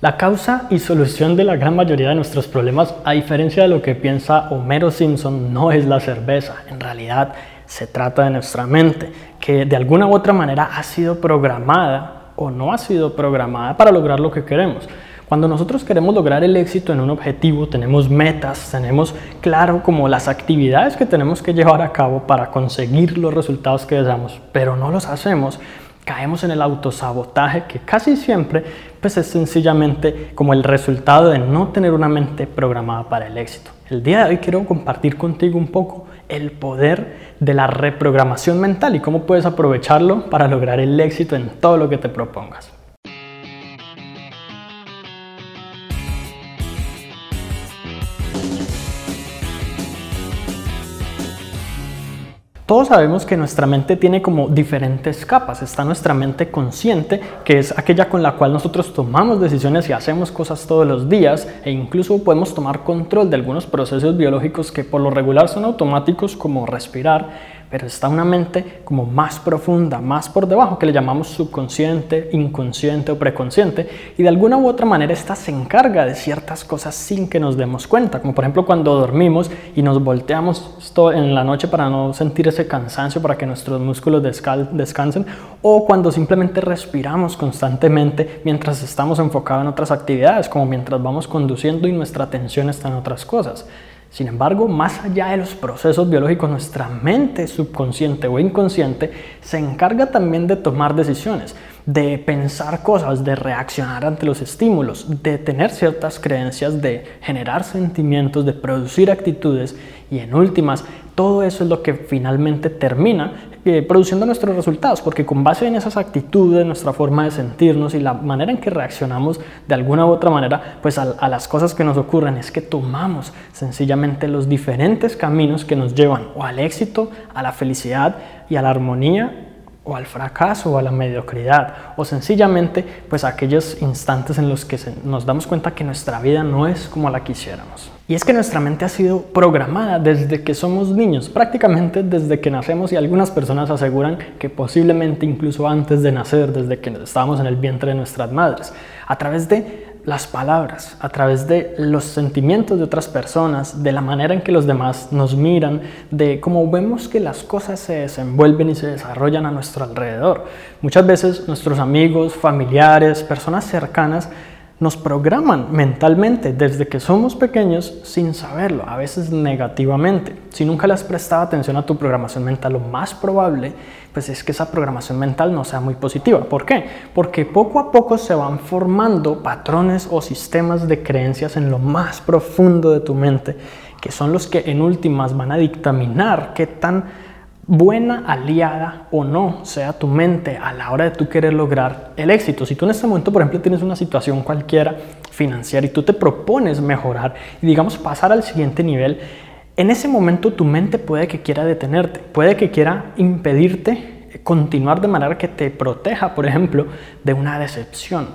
La causa y solución de la gran mayoría de nuestros problemas, a diferencia de lo que piensa Homero Simpson, no es la cerveza. En realidad se trata de nuestra mente, que de alguna u otra manera ha sido programada o no ha sido programada para lograr lo que queremos. Cuando nosotros queremos lograr el éxito en un objetivo, tenemos metas, tenemos claro como las actividades que tenemos que llevar a cabo para conseguir los resultados que deseamos, pero no los hacemos, caemos en el autosabotaje que casi siempre pues es sencillamente como el resultado de no tener una mente programada para el éxito. El día de hoy quiero compartir contigo un poco el poder de la reprogramación mental y cómo puedes aprovecharlo para lograr el éxito en todo lo que te propongas. Todos sabemos que nuestra mente tiene como diferentes capas. Está nuestra mente consciente, que es aquella con la cual nosotros tomamos decisiones y hacemos cosas todos los días e incluso podemos tomar control de algunos procesos biológicos que por lo regular son automáticos como respirar pero está una mente como más profunda, más por debajo, que le llamamos subconsciente, inconsciente o preconsciente, y de alguna u otra manera esta se encarga de ciertas cosas sin que nos demos cuenta, como por ejemplo cuando dormimos y nos volteamos en la noche para no sentir ese cansancio, para que nuestros músculos descansen, o cuando simplemente respiramos constantemente mientras estamos enfocados en otras actividades, como mientras vamos conduciendo y nuestra atención está en otras cosas. Sin embargo, más allá de los procesos biológicos, nuestra mente subconsciente o inconsciente se encarga también de tomar decisiones, de pensar cosas, de reaccionar ante los estímulos, de tener ciertas creencias, de generar sentimientos, de producir actitudes y en últimas, todo eso es lo que finalmente termina eh, produciendo nuestros resultados, porque con base en esas actitudes, nuestra forma de sentirnos y la manera en que reaccionamos de alguna u otra manera, pues a, a las cosas que nos ocurren, es que tomamos sencillamente los diferentes caminos que nos llevan o al éxito, a la felicidad y a la armonía o al fracaso o a la mediocridad o sencillamente pues aquellos instantes en los que nos damos cuenta que nuestra vida no es como la quisiéramos. Y es que nuestra mente ha sido programada desde que somos niños, prácticamente desde que nacemos y algunas personas aseguran que posiblemente incluso antes de nacer, desde que estábamos en el vientre de nuestras madres, a través de las palabras, a través de los sentimientos de otras personas, de la manera en que los demás nos miran, de cómo vemos que las cosas se desenvuelven y se desarrollan a nuestro alrededor. Muchas veces nuestros amigos, familiares, personas cercanas nos programan mentalmente desde que somos pequeños sin saberlo, a veces negativamente. Si nunca le has prestado atención a tu programación mental, lo más probable pues es que esa programación mental no sea muy positiva. ¿Por qué? Porque poco a poco se van formando patrones o sistemas de creencias en lo más profundo de tu mente, que son los que en últimas van a dictaminar qué tan buena aliada o no sea tu mente a la hora de tú querer lograr el éxito. Si tú en este momento, por ejemplo, tienes una situación cualquiera financiera y tú te propones mejorar y digamos pasar al siguiente nivel, en ese momento tu mente puede que quiera detenerte, puede que quiera impedirte continuar de manera que te proteja, por ejemplo, de una decepción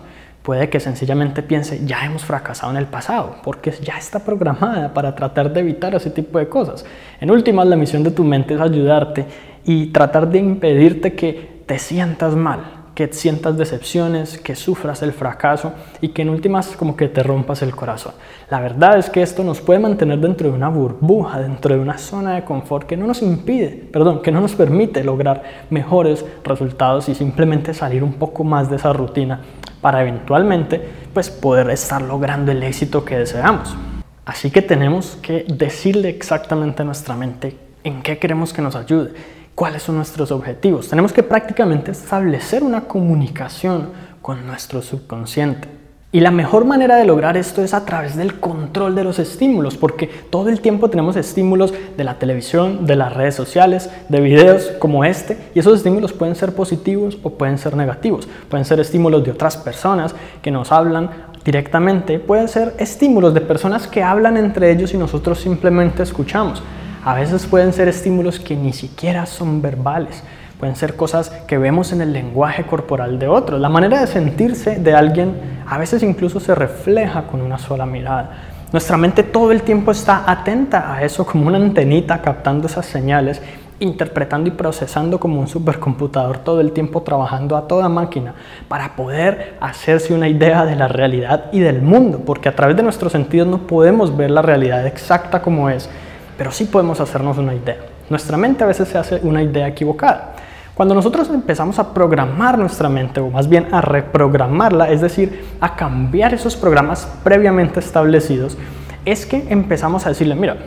puede que sencillamente piense, ya hemos fracasado en el pasado, porque ya está programada para tratar de evitar ese tipo de cosas. En últimas, la misión de tu mente es ayudarte y tratar de impedirte que te sientas mal, que sientas decepciones, que sufras el fracaso y que en últimas como que te rompas el corazón. La verdad es que esto nos puede mantener dentro de una burbuja, dentro de una zona de confort que no nos impide, perdón, que no nos permite lograr mejores resultados y simplemente salir un poco más de esa rutina para eventualmente pues, poder estar logrando el éxito que deseamos. Así que tenemos que decirle exactamente a nuestra mente en qué queremos que nos ayude, cuáles son nuestros objetivos. Tenemos que prácticamente establecer una comunicación con nuestro subconsciente. Y la mejor manera de lograr esto es a través del control de los estímulos, porque todo el tiempo tenemos estímulos de la televisión, de las redes sociales, de videos como este, y esos estímulos pueden ser positivos o pueden ser negativos. Pueden ser estímulos de otras personas que nos hablan directamente, pueden ser estímulos de personas que hablan entre ellos y nosotros simplemente escuchamos. A veces pueden ser estímulos que ni siquiera son verbales pueden ser cosas que vemos en el lenguaje corporal de otros. La manera de sentirse de alguien a veces incluso se refleja con una sola mirada. Nuestra mente todo el tiempo está atenta a eso como una antenita captando esas señales interpretando y procesando como un supercomputador todo el tiempo trabajando a toda máquina para poder hacerse una idea de la realidad y del mundo, porque a través de nuestros sentidos no podemos ver la realidad exacta como es, pero sí podemos hacernos una idea. Nuestra mente a veces se hace una idea equivocada. Cuando nosotros empezamos a programar nuestra mente, o más bien a reprogramarla, es decir, a cambiar esos programas previamente establecidos, es que empezamos a decirle, mira,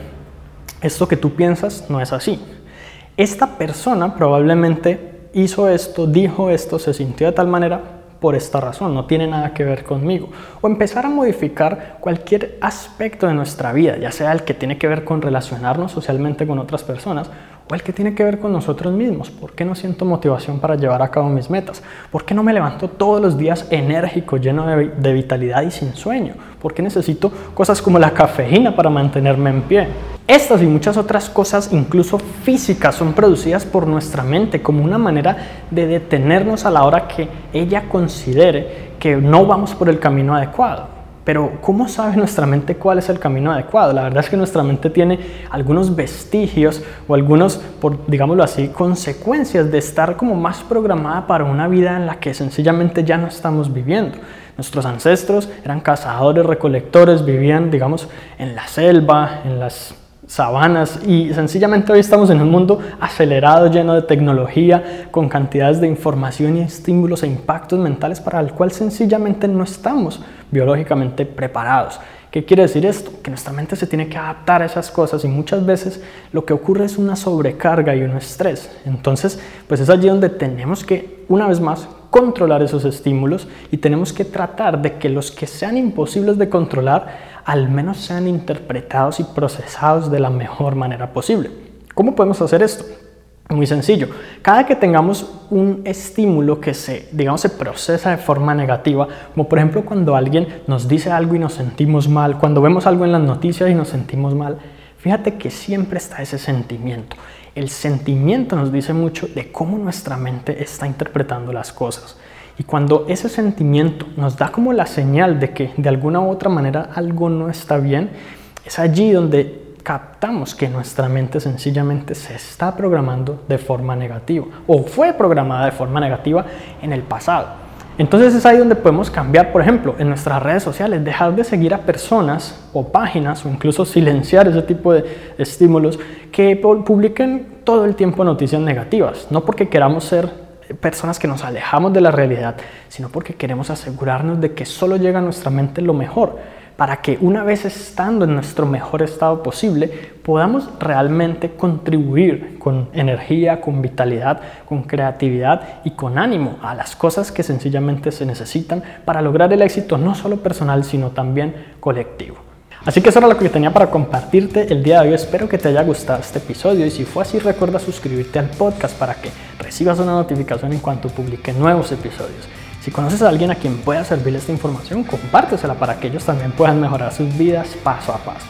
esto que tú piensas no es así. Esta persona probablemente hizo esto, dijo esto, se sintió de tal manera por esta razón, no tiene nada que ver conmigo. O empezar a modificar cualquier aspecto de nuestra vida, ya sea el que tiene que ver con relacionarnos socialmente con otras personas o el que tiene que ver con nosotros mismos. ¿Por qué no siento motivación para llevar a cabo mis metas? ¿Por qué no me levanto todos los días enérgico, lleno de, de, vitalidad y sin sueño? ¿Por qué necesito cosas como la cafeína para mantenerme en pie? Estas y muchas otras cosas, incluso físicas, son producidas por nuestra mente como una manera de detenernos a la hora que ella considere que no vamos por el camino adecuado. Pero ¿cómo sabe nuestra mente cuál es el camino adecuado? La verdad es que nuestra mente tiene algunos vestigios o algunos, por digámoslo así, consecuencias de estar como más programada para una vida en la que sencillamente ya no estamos viviendo. Nuestros ancestros eran cazadores, recolectores, vivían, digamos, en la selva, en las sabanas y sencillamente hoy estamos en un mundo acelerado, lleno de tecnología, con cantidades de información y estímulos e impactos mentales para el cual sencillamente no estamos biológicamente preparados. ¿Qué quiere decir esto? Que nuestra mente se tiene que adaptar a esas cosas y muchas veces lo que ocurre es una sobrecarga y un estrés. Entonces, pues es allí donde tenemos que, una vez más, controlar esos estímulos y tenemos que tratar de que los que sean imposibles de controlar al menos sean interpretados y procesados de la mejor manera posible. ¿Cómo podemos hacer esto? Muy sencillo. Cada que tengamos un estímulo que se, digamos, se procesa de forma negativa, como por ejemplo cuando alguien nos dice algo y nos sentimos mal, cuando vemos algo en las noticias y nos sentimos mal, fíjate que siempre está ese sentimiento. El sentimiento nos dice mucho de cómo nuestra mente está interpretando las cosas. Y cuando ese sentimiento nos da como la señal de que de alguna u otra manera algo no está bien, es allí donde captamos que nuestra mente sencillamente se está programando de forma negativa o fue programada de forma negativa en el pasado. Entonces es ahí donde podemos cambiar, por ejemplo, en nuestras redes sociales, dejar de seguir a personas o páginas o incluso silenciar ese tipo de estímulos que publiquen todo el tiempo noticias negativas, no porque queramos ser personas que nos alejamos de la realidad, sino porque queremos asegurarnos de que solo llega a nuestra mente lo mejor, para que una vez estando en nuestro mejor estado posible, podamos realmente contribuir con energía, con vitalidad, con creatividad y con ánimo a las cosas que sencillamente se necesitan para lograr el éxito no solo personal, sino también colectivo. Así que eso era lo que tenía para compartirte el día de hoy. Espero que te haya gustado este episodio y si fue así recuerda suscribirte al podcast para que recibas una notificación en cuanto publique nuevos episodios. Si conoces a alguien a quien pueda servirle esta información, compártesela para que ellos también puedan mejorar sus vidas paso a paso.